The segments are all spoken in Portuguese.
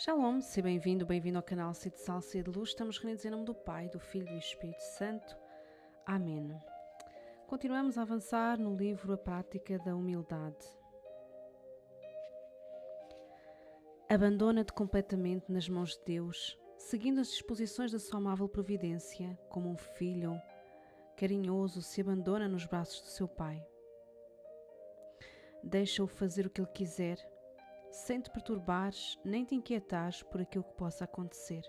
Shalom, seja bem-vindo, bem-vindo ao canal Cid Sal, de Luz. Estamos reunidos em nome do Pai, do Filho e do Espírito Santo. Amém. Continuamos a avançar no livro A Prática da Humildade. Abandona-te completamente nas mãos de Deus, seguindo as disposições da sua amável providência, como um filho carinhoso se abandona nos braços do seu pai. Deixa-o fazer o que ele quiser, sem te perturbares nem te inquietares por aquilo que possa acontecer.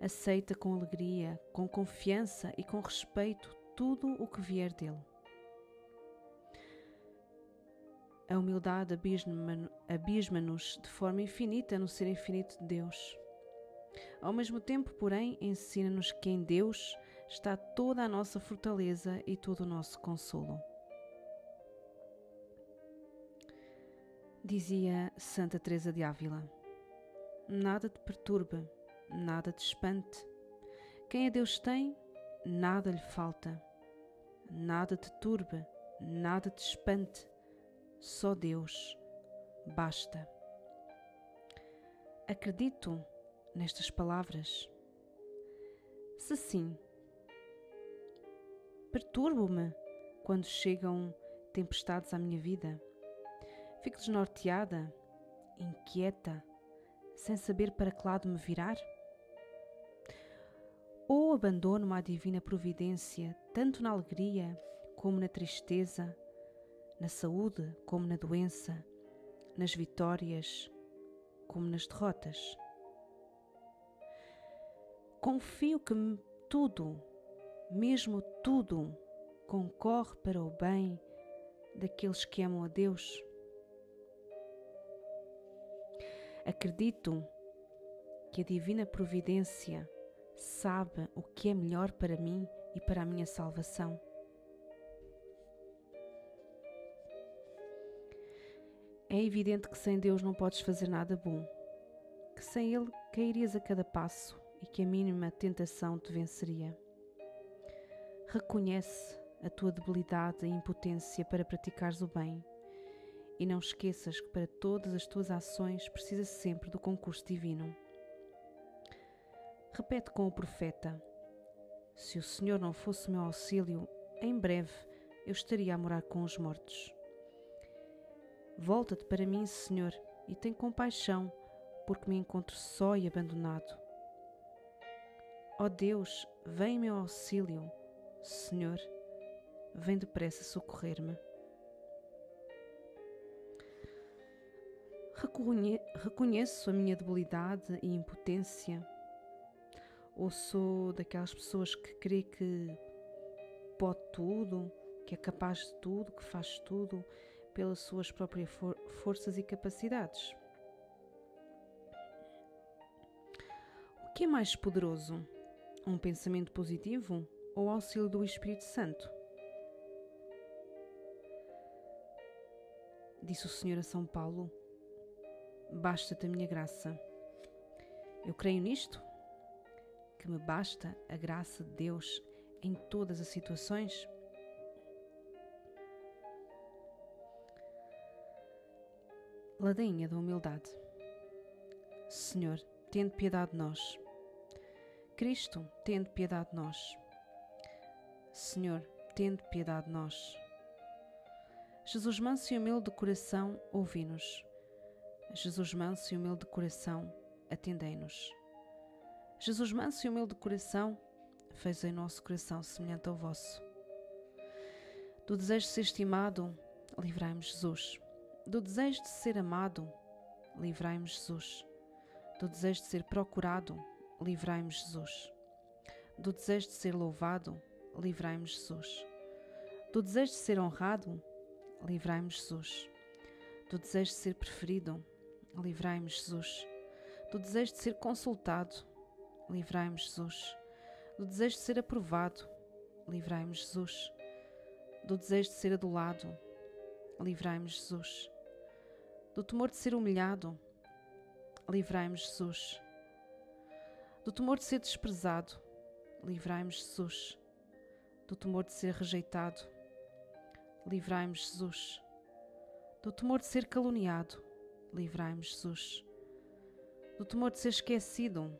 Aceita com alegria, com confiança e com respeito tudo o que vier dele. A humildade abisma-nos de forma infinita no ser infinito de Deus. Ao mesmo tempo, porém, ensina-nos que em Deus está toda a nossa fortaleza e todo o nosso consolo. Dizia Santa Teresa de Ávila: Nada te perturba, nada te espante. Quem a Deus tem, nada lhe falta. Nada te turbe, nada te espante. Só Deus basta. Acredito nestas palavras? Se sim, perturbo-me quando chegam tempestades à minha vida Fico desnorteada, inquieta, sem saber para que lado me virar? Ou abandono-me à divina providência, tanto na alegria como na tristeza, na saúde como na doença, nas vitórias como nas derrotas? Confio que tudo, mesmo tudo, concorre para o bem daqueles que amam a Deus Acredito que a Divina Providência sabe o que é melhor para mim e para a minha salvação. É evidente que sem Deus não podes fazer nada bom, que sem Ele cairias a cada passo e que a mínima tentação te venceria. Reconhece a tua debilidade e impotência para praticares o bem e não esqueças que para todas as tuas ações precisas sempre do concurso divino. Repete com o profeta: Se o Senhor não fosse meu auxílio, em breve eu estaria a morar com os mortos. Volta-te para mim, Senhor, e tem compaixão, porque me encontro só e abandonado. Ó oh Deus, vem meu auxílio. Senhor, vem depressa socorrer-me. Reconhe reconheço a minha debilidade e impotência? Ou sou daquelas pessoas que crê que pode tudo, que é capaz de tudo, que faz tudo pelas suas próprias for forças e capacidades? O que é mais poderoso? Um pensamento positivo ou o auxílio do Espírito Santo? Disse o Senhor a São Paulo basta-te a minha graça. Eu creio nisto, que me basta a graça de Deus em todas as situações. Ladainha da humildade. Senhor, tende piedade de nós. Cristo, tende piedade de nós. Senhor, tende piedade de nós. Jesus manso e humilde de coração, ouvi-nos. Jesus manso e humilde de coração, atendei-nos. Jesus manso e humilde de coração, fez em nosso coração semelhante ao vosso. Do desejo de ser estimado, livrai-me Jesus. Do desejo de ser amado, livrai-me Jesus. Do desejo de ser procurado, livrai-me Jesus. Do desejo de ser louvado, livrai-me Jesus. Do desejo de ser honrado, livrai-me Jesus. Do desejo de ser preferido, livrai-me, Jesus. Do desejo de ser consultado, livrai-me, Jesus. Do desejo de ser aprovado, livrai-me, Jesus. Do desejo de ser adulado, livrai-me, Jesus. Do temor de ser humilhado, livrai-me, Jesus. Do temor de ser desprezado, livrai-me, Jesus. Do temor de ser rejeitado, livrai-me, Jesus. Do temor de ser caluniado, livrai-me, Jesus. Do temor de ser esquecido,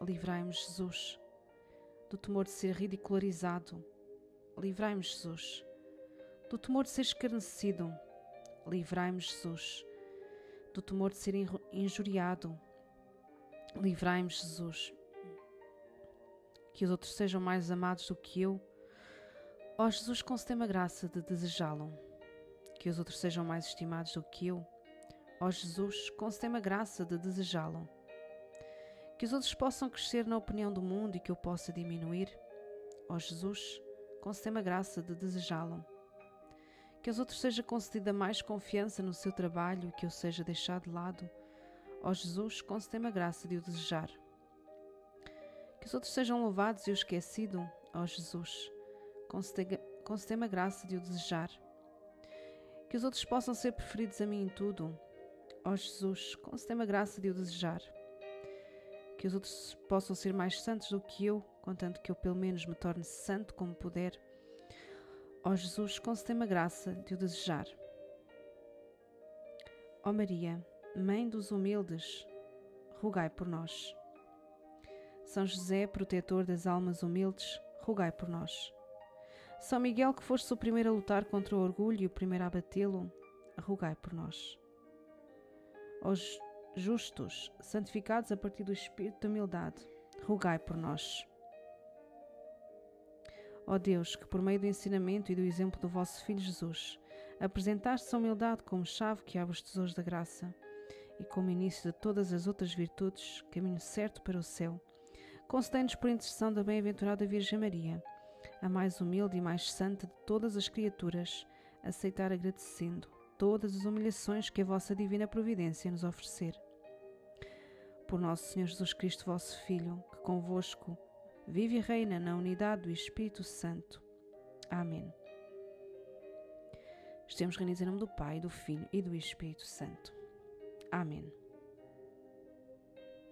livrai-me, Jesus. Do temor de ser ridicularizado, livrai-me, Jesus. Do temor de ser escarnecido, livrai-me, Jesus. Do temor de ser injuriado, livrai-me, Jesus. Que os outros sejam mais amados do que eu. Ó Jesus, concedei-me a graça de desejá-lo. Que os outros sejam mais estimados do que eu. Ó Jesus, concedei-me a graça de desejá-lo. Que os outros possam crescer na opinião do mundo e que eu possa diminuir. Ó Jesus, concedei-me a graça de desejá-lo. Que aos outros seja concedida mais confiança no seu trabalho e que eu seja deixado de lado. Ó Jesus, concedei-me a graça de o desejar. Que os outros sejam louvados e eu esquecido. Ó Jesus, concedei-me a graça de o desejar. Que os outros possam ser preferidos a mim em tudo. Ó Jesus, concedei-me a graça de o desejar. Que os outros possam ser mais santos do que eu, contanto que eu pelo menos me torne santo como puder. Ó Jesus, concedei-me a graça de o desejar. Ó Maria, Mãe dos humildes, rogai por nós. São José, protetor das almas humildes, rogai por nós. São Miguel, que foste o primeiro a lutar contra o orgulho e o primeiro a batê-lo, rogai por nós. Os justos, santificados a partir do espírito de humildade, rogai por nós. Ó Deus, que por meio do ensinamento e do exemplo do vosso Filho Jesus, apresentaste a humildade como chave que abre os tesouros da graça e como início de todas as outras virtudes, caminho certo para o céu, concedei-nos por intercessão da bem-aventurada Virgem Maria, a mais humilde e mais santa de todas as criaturas, aceitar agradecendo todas as humilhações que a vossa divina providência nos oferecer. Por nosso Senhor Jesus Cristo, vosso Filho, que convosco vive e reina na unidade do Espírito Santo. Amém. Estamos reunidos em nome do Pai, do Filho e do Espírito Santo. Amém.